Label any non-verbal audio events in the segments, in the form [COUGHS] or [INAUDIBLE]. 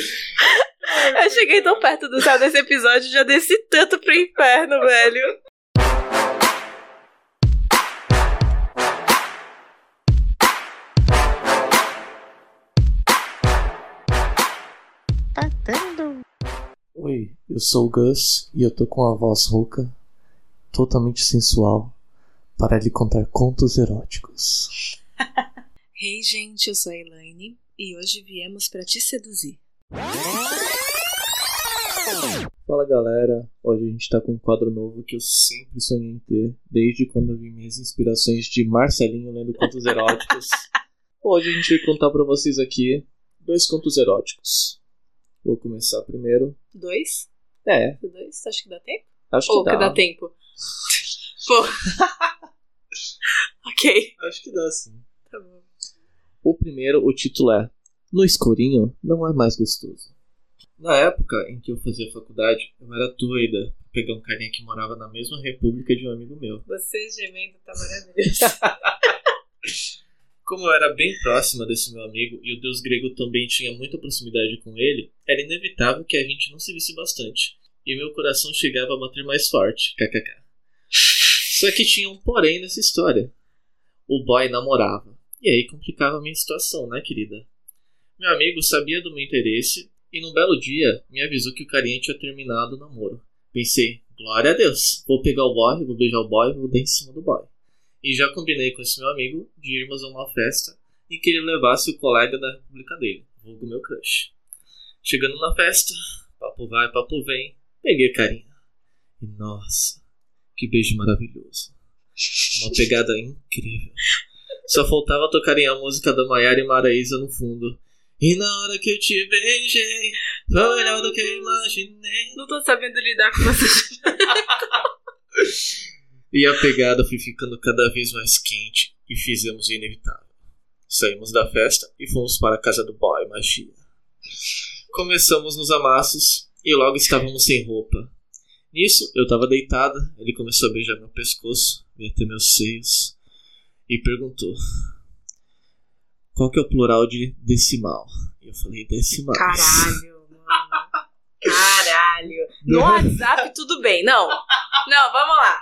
[LAUGHS] Eu cheguei tão perto do céu desse episódio, já desci tanto pro inferno, velho. Tá dando. Oi, eu sou o Gus e eu tô com a voz rouca, totalmente sensual, para lhe contar contos eróticos. [LAUGHS] Hey, gente, eu sou a Elaine e hoje viemos pra te seduzir. Fala galera, hoje a gente tá com um quadro novo que eu sempre sonhei em ter, desde quando eu vi minhas inspirações de Marcelinho lendo contos eróticos. [LAUGHS] Hoje a gente vai contar pra vocês aqui dois contos eróticos. Vou começar primeiro. Dois? É, Dois? Acho que dá tempo? acho que Ou dá. que dá tempo? [LAUGHS] Pô. [LAUGHS] ok. Acho que dá sim. Tá bom. O primeiro, o título é No escurinho não é mais gostoso. Na época em que eu fazia faculdade, eu era doida pra pegar um carinha que morava na mesma república de um amigo meu. Você gemendo tá maravilhoso. [LAUGHS] Como eu era bem próxima desse meu amigo e o deus grego também tinha muita proximidade com ele, era inevitável que a gente não se visse bastante. E meu coração chegava a bater mais forte. KKK. Só que tinha um porém nessa história. O boy namorava. E aí complicava a minha situação, né, querida? Meu amigo sabia do meu interesse e num belo dia me avisou que o carinha tinha terminado o namoro. Pensei, glória a Deus, vou pegar o boy, vou beijar o boy e vou dar em cima do boy. E já combinei com esse meu amigo de irmos a uma festa em que ele levasse o colega da república dele, vulgo meu crush. Chegando na festa, papo vai, papo vem, peguei carinha. E nossa, que beijo maravilhoso. Uma pegada incrível. Só faltava tocarem a música da Maiara e Maraísa no fundo. E na hora que eu te beijei, foi melhor do que eu imaginei. Não tô sabendo lidar com você. [LAUGHS] E a pegada foi ficando cada vez mais quente e fizemos o inevitável. Saímos da festa e fomos para a casa do boy magia. Começamos nos amassos e logo estávamos sem roupa. Nisso, eu estava deitada, ele começou a beijar meu pescoço, veio até meus seios e perguntou: Qual que é o plural de decimal? E eu falei: Decimal. Caralho, [LAUGHS] mano. Caralho. No WhatsApp, tudo bem. Não. Não, vamos lá.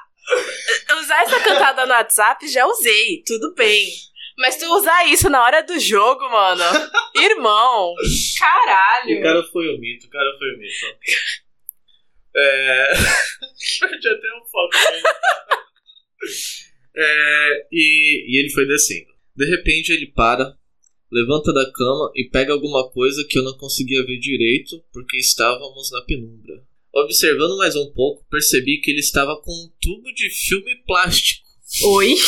Usar essa cantada no WhatsApp já usei, tudo bem. Mas tu usar isso na hora do jogo, mano. Irmão. Caralho. O cara foi o mito, o cara foi o mito. É. [LAUGHS] Perdi até um foco. é... E... e ele foi descendo. De repente ele para, levanta da cama e pega alguma coisa que eu não conseguia ver direito porque estávamos na penumbra. Observando mais um pouco, percebi que ele estava com um tubo de filme plástico. Oi? [LAUGHS]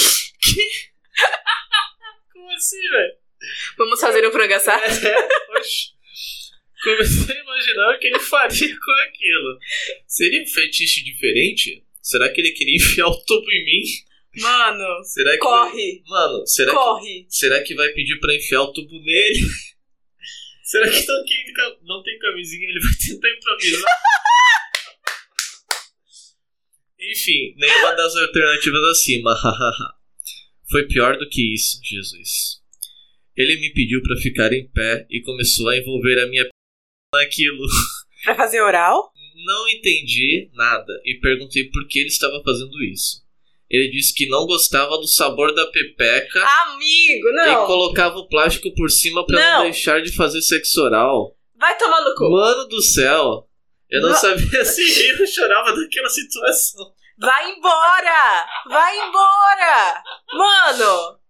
Como assim, velho? Vamos fazer um frango assado? É, oxe. Comecei a imaginar o que ele faria com aquilo. Seria um fetiche diferente? Será que ele queria enfiar o tubo em mim? Mano, Será que corre. Mano, será Corre. que será que vai pedir pra enfiar o tubo nele? [LAUGHS] será que não tem, ca- não tem camisinha? Ele vai tentar improvisar. [LAUGHS] Enfim, nenhuma das alternativas acima. [LAUGHS] Foi pior do que isso, Jesus. Ele me pediu pra ficar em pé e começou a envolver a minha p naquilo. Pra fazer oral? Não entendi nada e perguntei por que ele estava fazendo isso. Ele disse que não gostava do sabor da pepeca Amigo, e não. colocava o plástico por cima pra não. Não. deixar de fazer sexo oral. Vai tomar no cu. Mano do céu! Eu não, Não. sabia [LAUGHS] se ou chorava daquela situação. Vai embora! Vai embora! Mano!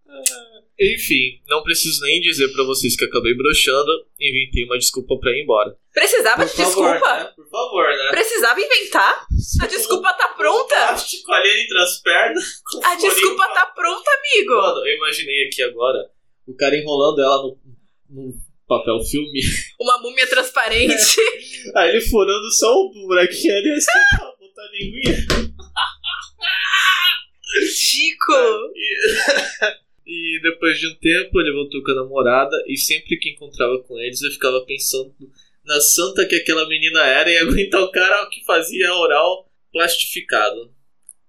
Enfim, não preciso nem dizer pra vocês que acabei broxando e inventei uma desculpa pra ir embora. Precisava de desculpa? né? Por favor, né? Precisava inventar? A desculpa tá pronta? Plástico ali entre as pernas. [LAUGHS] A desculpa tá pronta, amigo! Mano, eu imaginei aqui agora o cara enrolando ela no, no papel filme. [LAUGHS] Uma múmia transparente. [LAUGHS] Aí ele furando só o buraquinho ali, tá botar a linguinha. Chico! E, depois de um tempo ele voltou com a namorada e sempre que encontrava com eles eu ficava pensando na santa que aquela menina era e [LAUGHS] aguentar o cara que fazia oral plastificado.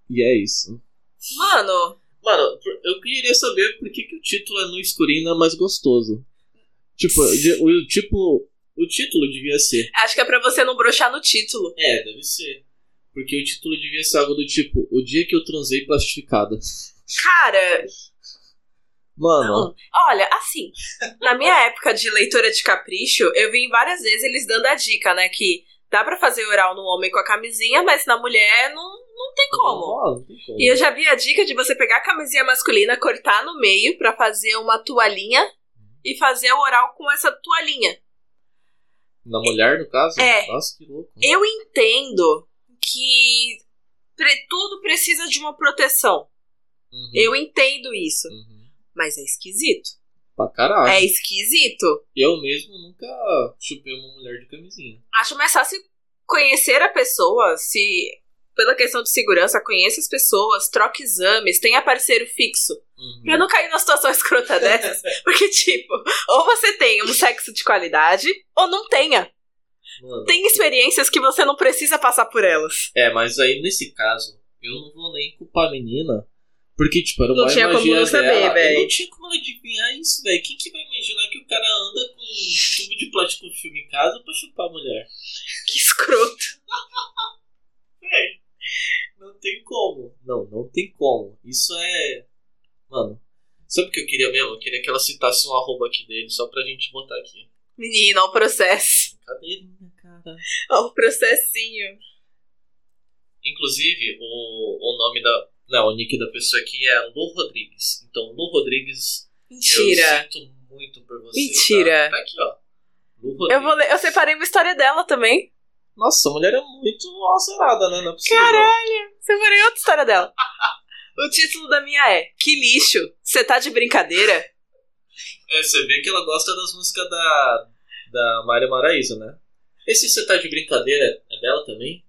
E é isso. Mano, Mano, eu queria saber por que, que o título é No Escurinho é mais gostoso. Tipo, o, tipo, o O título devia ser. Acho que é pra você não broxar no título. É, deve ser. Porque o título devia ser algo do tipo: O dia que eu transei plastificada. Cara, Mano, não. Olha, assim, na minha época de leitora de capricho, eu vi várias vezes eles dando a dica, né? Que dá pra fazer oral no homem com a camisinha, mas na mulher não, não tem como. rola, não tem como. E eu já vi a dica de você pegar a camisinha masculina, cortar no meio pra fazer uma toalhinha e fazer o oral com essa toalhinha. Na mulher, no caso? É. Nossa, que louco. Eu entendo que tudo precisa de uma proteção. Uhum, Eu entendo isso. uhum. Mas é esquisito. Pra caralho. É esquisito. Eu mesmo nunca chupei uma mulher de camisinha. Acho mais fácil conhecer a pessoa, se. Pela questão de segurança, conheça as pessoas, troque exames, tenha parceiro fixo. Uhum. Pra não cair numa situação [LAUGHS] escrota dessas. Porque, tipo, ou você tem um sexo de qualidade, ou não tenha. Mano, Tem experiências que você não precisa passar por elas. É, mas aí nesse caso, eu não vou nem culpar a menina. Porque, tipo, era Não uma tinha como não saber. Eu não tinha como ela adivinhar isso, velho. Quem que vai imaginar que o cara anda com um tubo de plástico filme em casa pra chupar a mulher? Que escroto. [LAUGHS] Véi, não tem como. Não, não tem como. Isso é. Mano, sabe o que eu queria mesmo? Eu queria que ela citasse um arroba aqui dele, só pra gente botar aqui. Menina, ó o processo. Cadeirinha, cara. Ó o processinho. Inclusive, o, o nome da. Não, o nick da pessoa aqui é Lu Rodrigues. Então, Lu Rodrigues, Mentira. eu sinto muito por você. Mentira. Tá, tá aqui, ó. Lu Rodrigues. Eu, vou ler, eu separei uma história dela também. Nossa, a mulher é muito azarada, né? Não é possível. Caralho. Separei outra história dela. O título da minha é Que lixo, você tá de brincadeira? É, você vê que ela gosta das músicas da, da Maria Maraíza, né? Esse Você Tá de Brincadeira é dela também?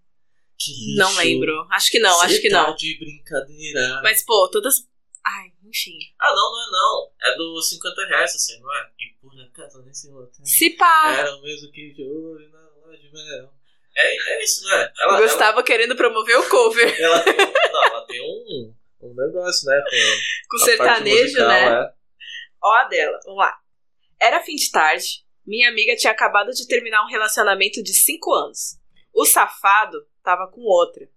Que. Não lembro. Acho que não, Cê acho que tá não. de brincadeira. Mas, pô, todas. Ai, enfim. Ah, não, não é não. É do 50 reais, assim, não é? E por acaso nesse hotel. Se pá. Era o mesmo que de ouro na loja de mel. É, é isso, né? Ela, Gustavo querendo promover o cover Ela, [LAUGHS] ela tem, um- não, ela tem um, um negócio, né? Com, [LAUGHS] com sertanejo, musical, né? é. Ó a dela, vamos lá. Era fim de tarde. Minha amiga tinha acabado de terminar um relacionamento de 5 anos. O safado tava com outra.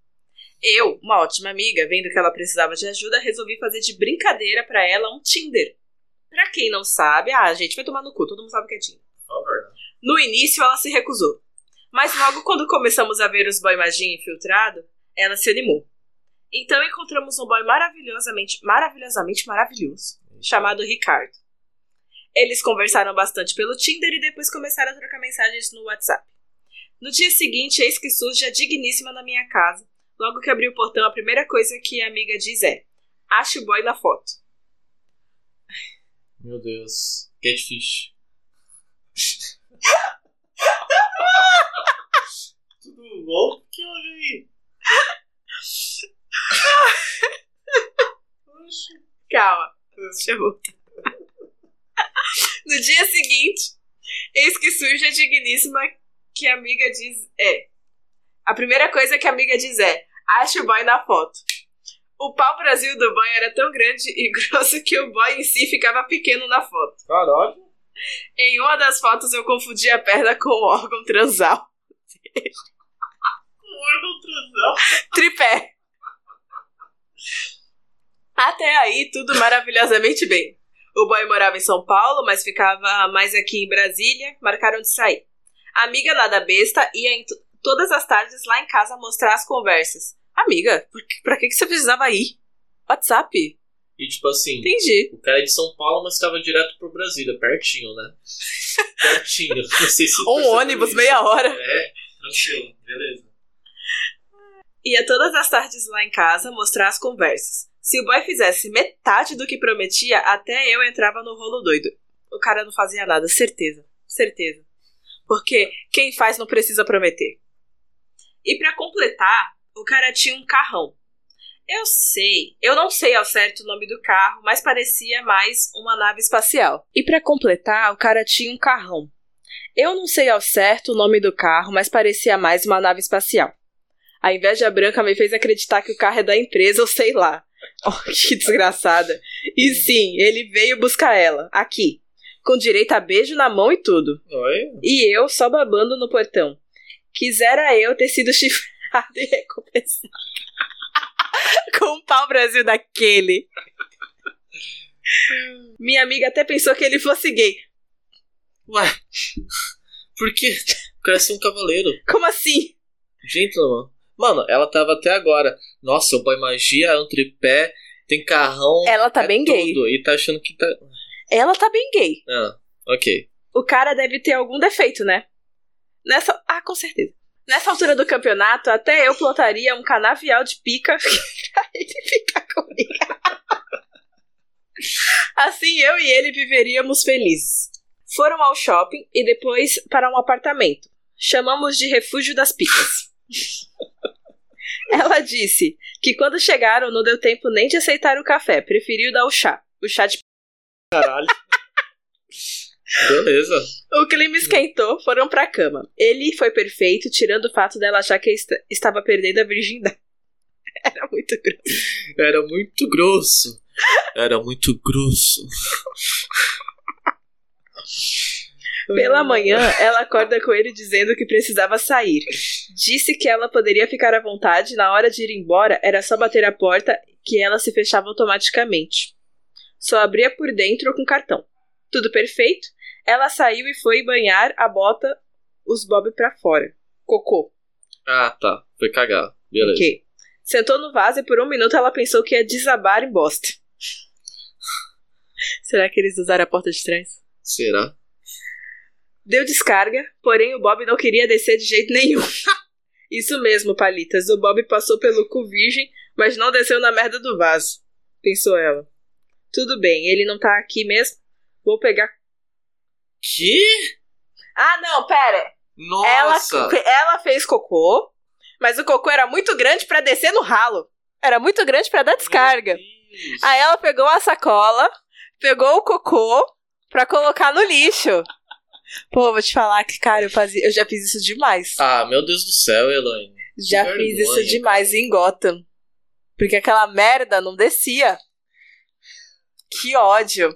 Eu, uma ótima amiga, vendo que ela precisava de ajuda, resolvi fazer de brincadeira pra ela um Tinder. Pra quem não sabe, ah, gente, vai tomar no cu, todo mundo sabe o que é Tinder. No início ela se recusou. Mas logo quando começamos a ver os boy magia infiltrado, ela se animou. Então encontramos um boy maravilhosamente, maravilhosamente maravilhoso, chamado Ricardo. Eles conversaram bastante pelo Tinder e depois começaram a trocar mensagens no WhatsApp. No dia seguinte, eis que surge a digníssima na minha casa. Logo que abri o portão, a primeira coisa que a amiga diz é: Ache o boy na foto. Meu Deus. Catfish. [LAUGHS] Tudo bom? O que houve aí? Calma, deixa eu voltar. [LAUGHS] No dia seguinte, eis que surge a digníssima que a amiga diz é. A primeira coisa que a amiga diz é: ache o boy na foto. O pau Brasil do boy era tão grande e [LAUGHS] grosso que o boy em si ficava pequeno na foto. Caralho. Em uma das fotos eu confundi a perna com o órgão transal. [LAUGHS] Órgão transal. [LAUGHS] Tripé. Até aí, tudo maravilhosamente bem. O boy morava em São Paulo, mas ficava mais aqui em Brasília. Marcaram de sair. Amiga nada besta ia em to- todas as tardes lá em casa mostrar as conversas. Amiga, por que, pra que, que você precisava ir? WhatsApp? E tipo assim, Entendi. o cara é de São Paulo, mas estava direto por Brasília, pertinho, né? [LAUGHS] Pertinho. Não sei se Um ônibus, isso. meia hora. É, tranquilo, beleza. Ia todas as tardes lá em casa mostrar as conversas. Se o boy fizesse metade do que prometia, até eu entrava no rolo doido. O cara não fazia nada, certeza. Certeza. Porque quem faz não precisa prometer. E pra completar, o cara tinha um carrão. Eu sei, eu não sei ao certo o nome do carro, mas parecia mais uma nave espacial. E pra completar, o cara tinha um carrão. Eu não sei ao certo o nome do carro, mas parecia mais uma nave espacial. A inveja branca me fez acreditar que o carro é da empresa ou sei lá. [LAUGHS] Oh, que desgraçada. E sim, ele veio buscar ela, aqui. Com direito a beijo na mão e tudo. Oi? E eu só babando no portão. Quisera eu ter sido chifrado [LAUGHS] e recompensado. [LAUGHS] com um pau Brasil daquele. Minha amiga até pensou que ele fosse gay. Ué, por quê? Parece um cavaleiro. Como assim? Gentleman. Mano, ela tava até agora. Nossa, o boy magia, é um tripé, tem carrão. Ela tá é bem gay. tudo. E tá achando que tá. Ela tá bem gay. Ah, ok. O cara deve ter algum defeito, né? Nessa. Ah, com certeza. Nessa altura do campeonato, até eu plotaria um canavial de pica [LAUGHS] pra ele ficar comigo. Assim eu e ele viveríamos felizes. Foram ao shopping e depois para um apartamento. Chamamos de Refúgio das Picas. [LAUGHS] Ela disse que quando chegaram não deu tempo nem de aceitar o café, preferiu dar o chá. O chá de. Caralho. [LAUGHS] Beleza. O clima esquentou, foram pra cama. Ele foi perfeito, tirando o fato dela achar que est- estava perdendo a virgindade. [LAUGHS] Era muito grosso. Era muito grosso. Era muito grosso. Pela manhã, ela acorda com ele dizendo que precisava sair. Disse que ela poderia ficar à vontade, na hora de ir embora era só bater a porta que ela se fechava automaticamente. Só abria por dentro com cartão. Tudo perfeito. Ela saiu e foi banhar a bota os bob pra fora. Cocô. Ah, tá. Foi cagar. Beleza. Ok. Sentou no vaso e por um minuto ela pensou que ia desabar em bosta. [LAUGHS] Será que eles usaram a porta de trás? Será? Deu descarga, porém o Bob não queria descer de jeito nenhum. [LAUGHS] Isso mesmo, Palitas. O Bob passou pelo cu virgem, mas não desceu na merda do vaso. Pensou ela. Tudo bem, ele não tá aqui mesmo? Vou pegar. Que? Ah, não, pera. Ela, Nossa! ela fez cocô, mas o cocô era muito grande pra descer no ralo. Era muito grande pra dar descarga. Aí ela pegou a sacola, pegou o cocô pra colocar no lixo. Pô, vou te falar que, cara, eu, fazia, eu já fiz isso demais. Ah, meu Deus do céu, Elaine. já que fiz vergonha, isso demais em Gotham. Porque aquela merda não descia. Que ódio.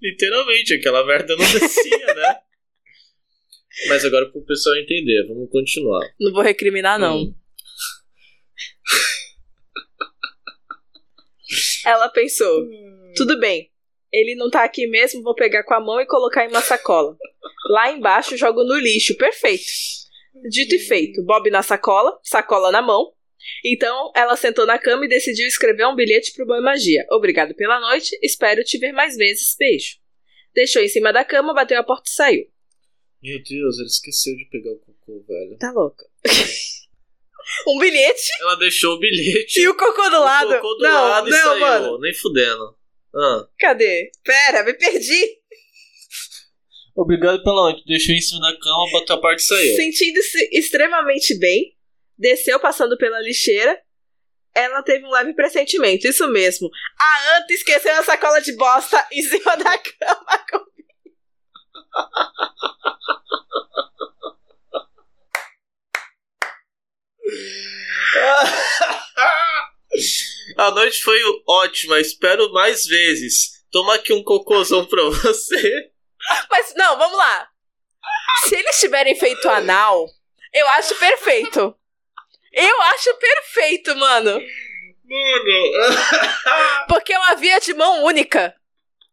Literalmente, aquela merda não descia, né? [LAUGHS] Mas agora pro pessoal entender, vamos continuar. Não vou recriminar, não. Hum. Ela pensou: tudo bem, ele não tá aqui mesmo, vou pegar com a mão e colocar em uma sacola. Lá embaixo jogo no lixo, perfeito. Dito e feito, Bob na sacola, sacola na mão. Então ela sentou na cama e decidiu escrever um bilhete pro Boy Magia. Obrigado pela noite, espero te ver mais vezes, beijo. Deixou em cima da cama, bateu a porta e saiu. Meu Deus, ele esqueceu de pegar o cocô, velho. Tá louca. [LAUGHS] um bilhete Ela deixou o bilhete. e o cocô do o lado. cocô do não, lado e não, saiu. mano. Nem fudendo. Ah. Cadê? Pera, me perdi. Obrigado pela noite. Deixou em cima da cama, botou a parte e saiu. Sentindo-se extremamente bem, desceu passando pela lixeira. Ela teve um leve pressentimento, isso mesmo. A Anta esqueceu a sacola de bosta em cima da cama. com- A noite foi ótima, espero mais vezes. Toma aqui um cocôzão pra você. Mas não, vamos lá. Se eles tiverem feito anal, eu acho perfeito. Eu acho perfeito, mano. Mano. [LAUGHS] Porque é uma via de mão única.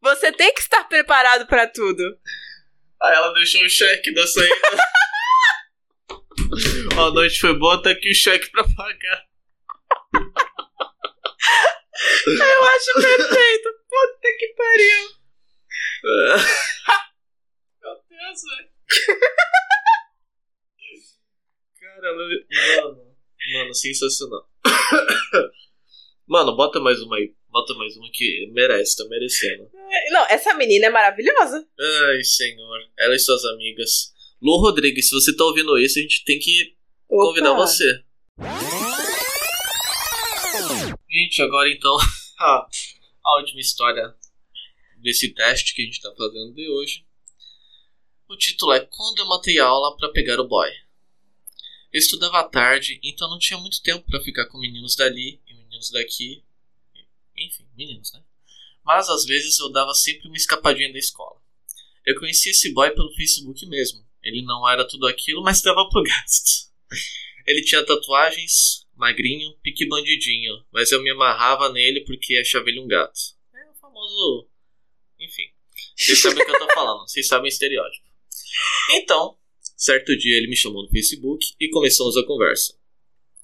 Você tem que estar preparado pra tudo. Aí ela deixou o cheque da saída. [LAUGHS] A noite foi boa, tá aqui o cheque pra pagar. Eu acho perfeito. Puta que pariu. [LAUGHS] Meu Deus, velho. Cara, ela... Mano, mano, sensacional. [COUGHS] Mano, bota mais uma aí. Bota mais uma que merece, tá merecendo. Não, essa menina é maravilhosa. Ai, senhor. Ela e suas amigas. Lu Rodrigues, se você tá ouvindo isso, a gente tem que convidar Opa. você. Gente, agora então, [LAUGHS] a, a última história desse teste que a gente tá fazendo de hoje. O título é Quando eu matei aula pra pegar o boy. Eu estudava à tarde, então não tinha muito tempo pra ficar com meninos dali e meninos daqui. Enfim, meninos, né? Mas às vezes eu dava sempre uma escapadinha da escola. Eu conheci esse boy pelo Facebook mesmo. Ele não era tudo aquilo, mas dava pro gasto. Ele tinha tatuagens, magrinho, pique bandidinho, mas eu me amarrava nele porque achava ele um gato. É o famoso. Enfim. Vocês sabem o que eu tô falando, vocês sabem o estereótipo. Então, certo dia ele me chamou no Facebook e começamos a conversa.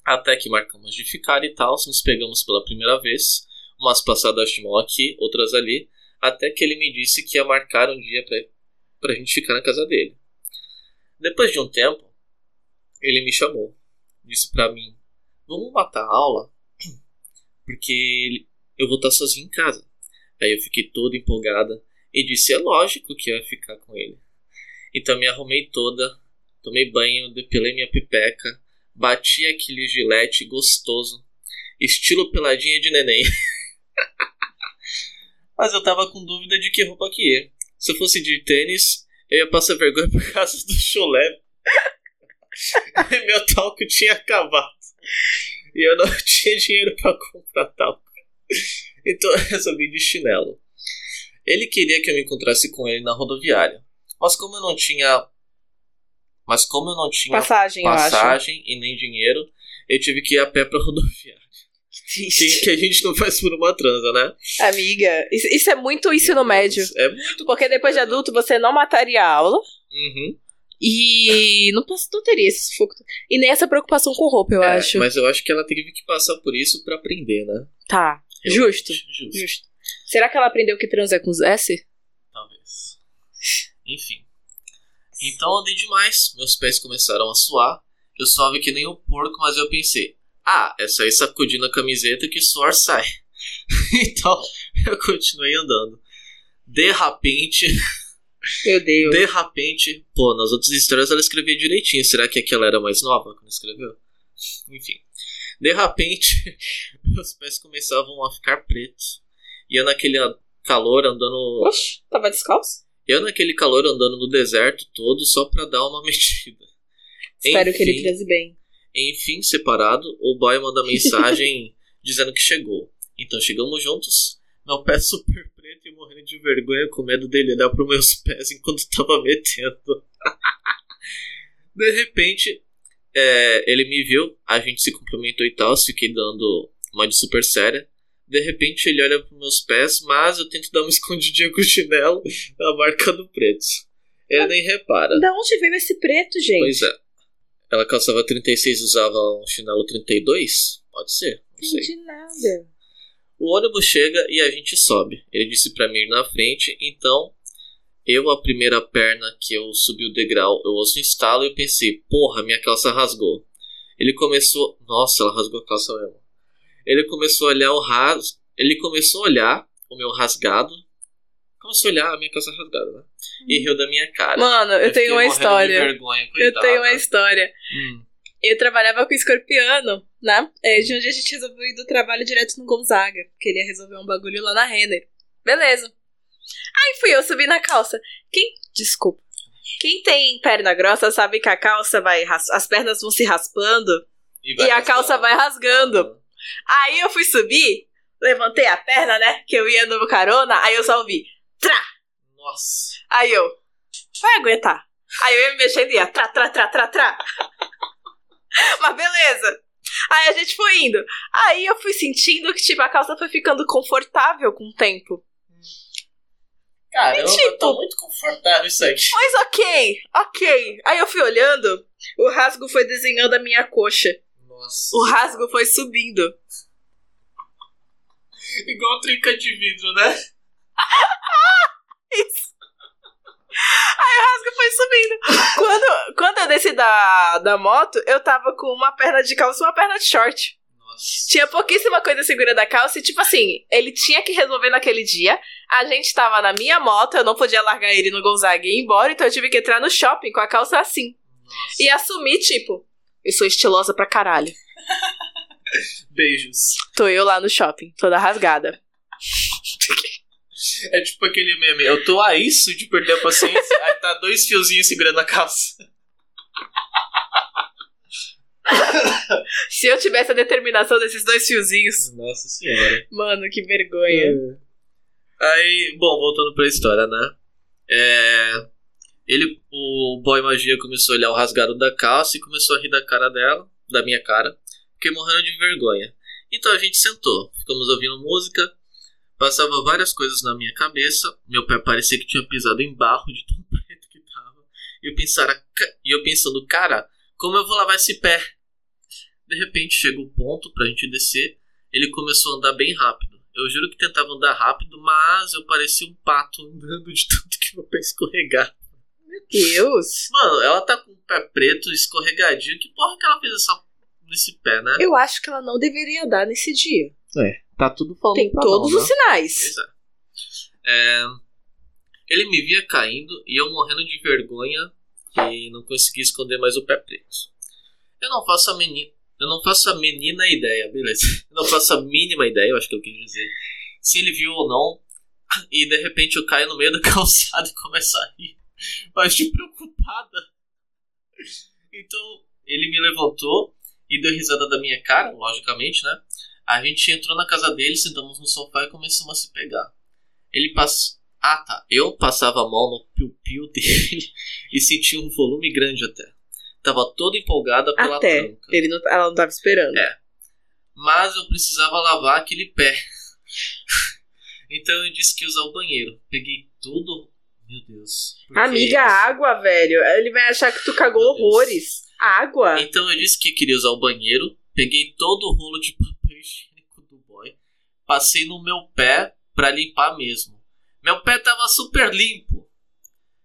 Até que marcamos de ficar e tal, nos pegamos pela primeira vez, umas passadas de mão aqui, outras ali, até que ele me disse que ia marcar um dia pra, pra gente ficar na casa dele. Depois de um tempo, ele me chamou, disse pra mim: Vamos matar a aula? [CLEARS THROAT] Porque eu vou estar sozinho em casa. Aí eu fiquei toda empolgada e disse: É lógico que ia ficar com ele. Então me arrumei toda, tomei banho, depilei minha pipeca, bati aquele gilete gostoso, estilo peladinha de neném. [LAUGHS] Mas eu tava com dúvida de que roupa que ia. Se eu fosse de tênis, eu ia passar vergonha por causa do chulé. [LAUGHS] Meu talco tinha acabado. E eu não [LAUGHS] tinha dinheiro para comprar talco. Então eu resolvi de chinelo. Ele queria que eu me encontrasse com ele na rodoviária. Mas como eu não tinha. Mas como eu não tinha Passagem, passagem e nem dinheiro, eu tive que ir a pé pra [LAUGHS] rodoviária. Que, Triste. que a gente não faz por uma transa, né? Amiga, isso, isso é muito ensino médio. É muito. Porque depois de adulto você não mataria a aula Uhum. e não, não teria esse sufoco. E nem essa preocupação com roupa, eu É, acho. Mas eu acho que ela teve que passar por isso pra aprender, né? Tá, justo. Justo. Justo. Será que ela aprendeu que trans é com S? Talvez. Enfim. Então andei demais, meus pés começaram a suar. Eu suave que nem um porco, mas eu pensei: ah, é só ir sacudindo a camiseta que o suor sai. [LAUGHS] então eu continuei andando. De repente, Meu Deus. de repente, pô, nas outras histórias ela escrevia direitinho. Será que aquela era mais nova quando escreveu? Enfim. De repente, [LAUGHS] meus pés começavam a ficar pretos. E eu naquele calor andando Oxe, tava descalço? Eu naquele calor andando no deserto todo só pra dar uma [LAUGHS] metida. Espero que ele Enfim, transe bem. Enfim, separado, o boy manda [LAUGHS] mensagem dizendo que chegou. Então chegamos juntos, meu pé super preto e morrendo de vergonha com medo dele olhar pros meus pés enquanto tava metendo. [LAUGHS] de repente, é, ele me viu, a gente se cumprimentou e tal, fiquei dando uma de super séria. De repente ele olha pros meus pés, mas eu tento dar uma [LAUGHS] escondidinha com o chinelo na marca do preto. Ele nem repara. Da onde veio esse preto, gente? Pois é. Ela calçava 36 e usava um chinelo 32? Pode ser, não sei. Entendi nada. O ônibus chega e a gente sobe. Ele disse pra mim ir na frente, então eu, a primeira perna que eu subi o degrau, eu ouço um estalo e pensei, porra, minha calça rasgou. Ele começou. Nossa, ela rasgou a calça mesmo. Ele começou a olhar o ras. Ele começou a olhar o meu rasgado. Começou a olhar a minha calça rasgada, né? E riu da minha cara. Mano, eu, fiquei tenho uma história. vergonha, Eu tenho uma história. Hum. Eu trabalhava com escorpiano, né? É, de onde a gente resolveu ir do trabalho direto no Gonzaga. Porque ele ia resolver um bagulho lá na Renner. Beleza. Aí fui eu subir na calça. Quem. Desculpa. Quem tem perna grossa sabe que a calça vai. ras- As pernas vão se raspando vai e a calça vai rasgando. Aí eu fui subir, levantei a perna, né? Que eu ia no carona, aí eu só ouvi. Trá! Nossa. Aí eu. Vai aguentar. Aí eu ia me mexendo e ia. Trá, trá, trá, trá, trá. [LAUGHS] Mas beleza. Aí a gente foi indo. Aí eu fui sentindo que, tipo, a calça foi ficando confortável com o tempo. Cara, eu, eu tô tipo- muito confortável isso aqui. Mas ok, ok. Aí eu fui olhando, o rasgo foi desenhando a minha coxa. Nossa. O rasgo foi subindo. Igual trinca de vidro, né? [LAUGHS] Isso. Aí o rasgo foi subindo. Quando, quando eu desci da, da moto, eu tava com uma perna de calça e uma perna de short. Nossa. Tinha pouquíssima coisa segurando a calça e, tipo assim, ele tinha que resolver naquele dia. A gente tava na minha moto, eu não podia largar ele no Gonzaga e ir embora, então eu tive que entrar no shopping com a calça assim. Nossa. E assumir, tipo, eu sou estilosa pra caralho. [LAUGHS] Beijos. Tô eu lá no shopping, toda rasgada. É tipo aquele meme. Eu tô a isso de perder a paciência. aí tá dois fiozinhos segurando a calça. [LAUGHS] Se eu tivesse a determinação desses dois fiozinhos. Nossa senhora. Mano, que vergonha. Aí, bom, voltando pra história, né? É, ele, o boy magia começou a olhar o rasgado da calça e começou a rir da cara dela, da minha cara. Fiquei morrendo de vergonha. Então a gente sentou, ficamos ouvindo música, passava várias coisas na minha cabeça. Meu pé parecia que tinha pisado em barro de tão [LAUGHS] preto que tava. E eu, pensara, e eu pensando, cara, como eu vou lavar esse pé? De repente chega o ponto pra gente descer. Ele começou a andar bem rápido. Eu juro que tentava andar rápido, mas eu parecia um pato andando de tanto que meu pé escorregar. Meu Deus. Mano, ela tá com o pé preto, escorregadinho. Que porra que ela fez essa, nesse pé, né? Eu acho que ela não deveria dar nesse dia. É, tá tudo falando Tem pra todos não, os né? sinais. Pois é. É, Ele me via caindo e eu morrendo de vergonha e não conseguia esconder mais o pé preto. Eu não faço a menina. Eu não faço a menina ideia, beleza. [LAUGHS] Eu não faço a mínima ideia, eu acho que eu quis dizer. Se ele viu ou não. E de repente eu caio no meio da [LAUGHS] calçada e começo a rir. Mas de preocupada. Então ele me levantou e deu risada da minha cara, logicamente, né? A gente entrou na casa dele, sentamos no sofá e começamos a se pegar. Ele passou. Ah, tá. Eu passava a mão no piu-piu dele [LAUGHS] e sentia um volume grande até. Tava toda empolgada pela Até. tranca. Ele não, ela não tava esperando. É. Mas eu precisava lavar aquele pé. [LAUGHS] então eu disse que ia usar o banheiro. Peguei tudo. Meu Deus. por que Amiga, água, velho. Ele vai achar que tu cagou Meu Deus. horrores. Água? Então eu disse que queria usar o banheiro, peguei todo o rolo de [LAUGHS] papel higiênico do boy, passei no meu pé pra limpar mesmo. Meu pé tava super limpo.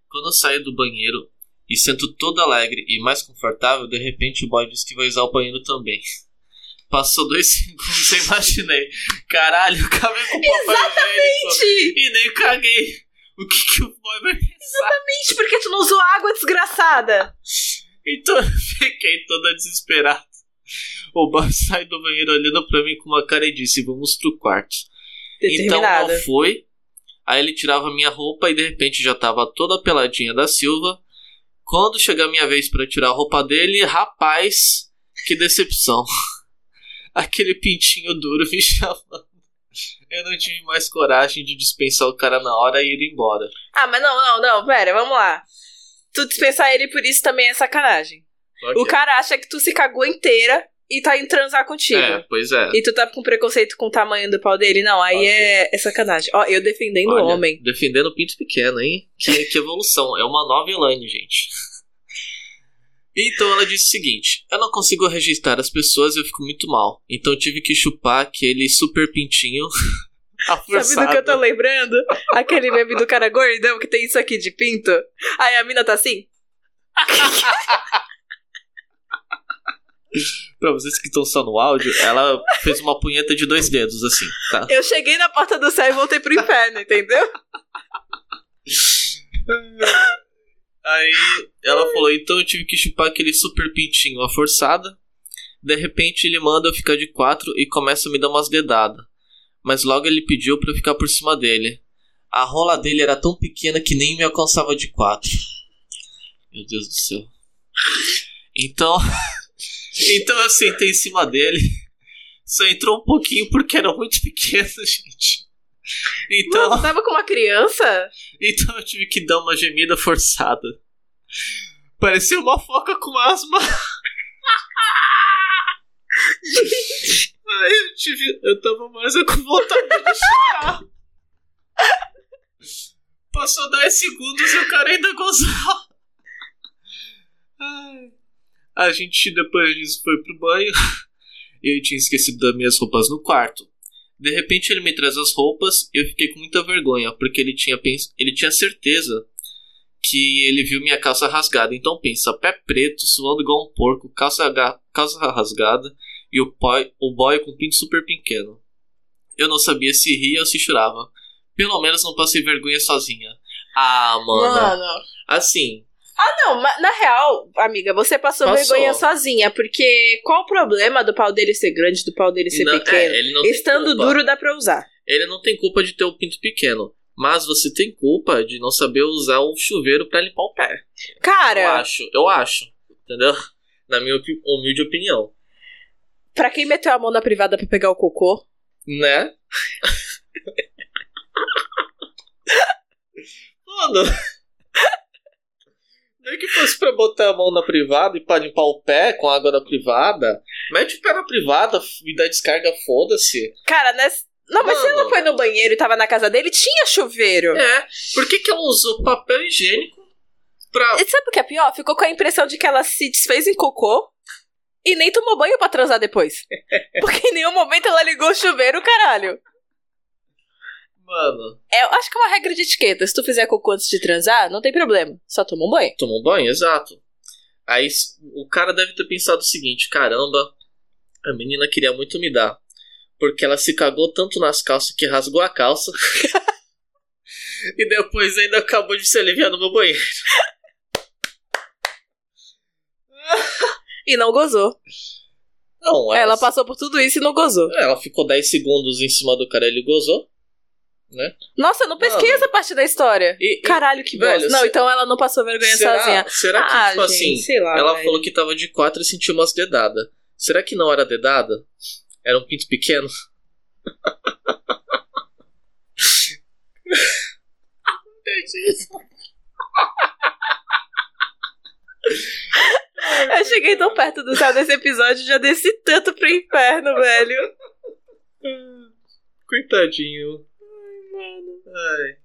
Quando eu saí do banheiro e sento todo alegre e mais confortável, de repente o boy disse que vai usar o banheiro também. [LAUGHS] Passou dois [LAUGHS] segundos, eu imaginei. Caralho, eu acabei com o papel higiênico e nem caguei. O que, que o boy vai pensar? gente, por que tu não usou água, desgraçada? Então eu fiquei toda desesperada. O Bob sai do banheiro olhando pra mim com uma cara e disse: Vamos pro quarto. Então eu fui. Aí ele tirava minha roupa e de repente já tava toda peladinha da Silva. Quando chega a minha vez pra tirar a roupa dele, rapaz, que decepção. [LAUGHS] Aquele pintinho duro me [LAUGHS] chamando. Eu não tive mais coragem de dispensar o cara na hora e ir embora. Ah, mas não, não, não, pera, vamos lá. Tu dispensar ele por isso também é sacanagem. O cara acha que tu se cagou inteira e tá indo transar contigo. É, pois é. E tu tá com preconceito com o tamanho do pau dele? Não, aí Ok. é, é sacanagem. Ó, eu defendendo o homem. Defendendo o pinto pequeno, hein? Que, que evolução. É uma nova Elaine, gente. Então ela disse o seguinte: Eu não consigo registrar as pessoas e eu fico muito mal. Então eu tive que chupar aquele super pintinho. [LAUGHS] Sabe do que eu tô lembrando? Aquele meme do cara gordão que tem isso aqui de pinto. Aí a mina tá assim. [LAUGHS] Pra vocês que estão só no áudio, ela fez uma punheta de dois dedos, assim, tá? Eu cheguei na porta do céu e voltei pro inferno, entendeu? [LAUGHS] Aí ela falou: Então eu tive que chupar aquele super pintinho, a forçada. De repente ele manda eu ficar de quatro e começa a me dar umas dedadas. Mas logo ele pediu pra eu ficar por cima dele. A rola dele era tão pequena que nem me alcançava de quatro. Meu Deus do céu. Então. [LAUGHS] então eu sentei em cima dele. Só entrou um pouquinho porque era muito pequeno, [LAUGHS] gente. Então. Mano, tava com uma criança? Então eu tive que dar uma gemida forçada. Parecia uma foca com asma. Ai, eu tive. Eu tava mais com vontade de chorar. Passou 10 segundos e o cara ainda gozava. Ai. A gente depois disso foi pro banho. E eu tinha esquecido das minhas roupas no quarto. De repente ele me traz as roupas e eu fiquei com muita vergonha, porque ele tinha, pens... ele tinha certeza que ele viu minha calça rasgada. Então pensa, pé preto, suando igual um porco, calça, calça rasgada e o boy, o boy com pinto super pequeno. Eu não sabia se ria ou se chorava. Pelo menos não passei vergonha sozinha. Ah, mano. Mano. Assim, Ah, não, mas na real, amiga, você passou, Passou. vergonha sozinha, porque qual o problema do pau dele ser grande, do pau dele ser não- pequeno? é, não tem Estando duro dá pra usar. Ele não tem culpa de ter o pinto pequeno. Mas você tem culpa de não saber usar o chuveiro pra limpar o pé. Eu Cara, acho, eu acho. Entendeu? Na minha humilde opinião. pra quem meteu a mão na privada pra pegar o cocô, Né? [LAUGHS] Mano. Nem que fosse pra botar a mão na privada e pra limpar o pé com água da privada. Mete o pé na privada e dá descarga, foda-se. Cara, nessa. Não, mas se Mano. ela foi no banheiro e tava na casa dele, tinha chuveiro. É. Por que, que ela usou papel higiênico pra. E sabe o que é pior? Ficou com a impressão de que ela se desfez em cocô e nem tomou banho pra transar depois. [LAUGHS] Porque em nenhum momento ela ligou o chuveiro, caralho. Mano, É, eu acho que é uma regra de etiqueta. Se tu fizer cocô antes de transar, não tem problema. Só toma um banho. tomou banho, exato. Aí o cara deve ter pensado o seguinte: caramba, a menina queria muito me dar. Porque ela se cagou tanto nas calças que rasgou a calça. [LAUGHS] e depois ainda acabou de se aliviar no meu banheiro. E não gozou. Não, Ela passou por tudo isso e não gozou. Ela ficou 10 segundos em cima do cara e ele gozou. Nossa, eu não pesquei Mano. essa parte da história. E, Caralho, que Velho, bosta. Não, se- então ela não passou vergonha será, sozinha. será que, ah, tipo gente, assim, sei lá. ela velho. falou que tava de quatro e sentiu umas dedadas. Será que não era dedada? Era um pinto pequeno? [LAUGHS] Eu cheguei tão perto do céu desse episódio, já desci tanto pro inferno, velho. Coitadinho. Ai.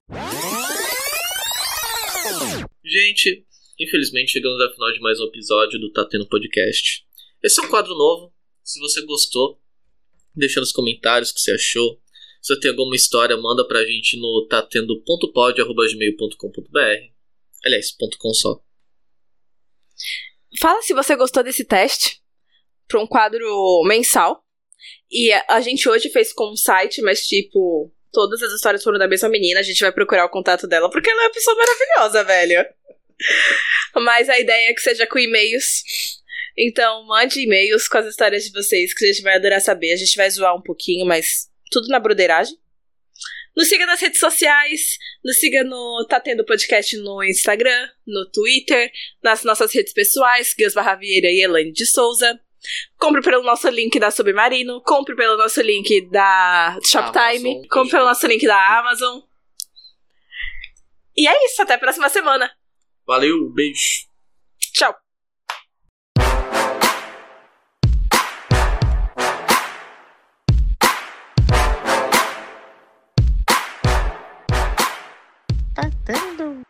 Gente, infelizmente chegamos ao final de mais um episódio do Tá Tendo Podcast. Esse é um quadro novo. Se você gostou, deixa nos comentários o que você achou. Se você tem alguma história, manda pra gente no tatendo.pod.gmail.com.br Aliás, ponto .com só. Fala se você gostou desse teste pra um quadro mensal. E a, a gente hoje fez com um site, mas tipo, todas as histórias foram da mesma menina. A gente vai procurar o contato dela porque ela é uma pessoa maravilhosa, velho. Mas a ideia é que seja com e-mails. Então, mande e-mails com as histórias de vocês, que a gente vai adorar saber. A gente vai zoar um pouquinho, mas tudo na broderagem. Nos siga nas redes sociais, nos siga no Tá Tendo Podcast no Instagram, no Twitter, nas nossas redes pessoais, Gus Barra Vieira e Elaine de Souza. Compre pelo nosso link da Submarino, compre pelo nosso link da Shoptime, Amazon, compre pelo nosso link da Amazon. E é isso, até a próxima semana. Valeu, beijo. Tchau. Tá dando.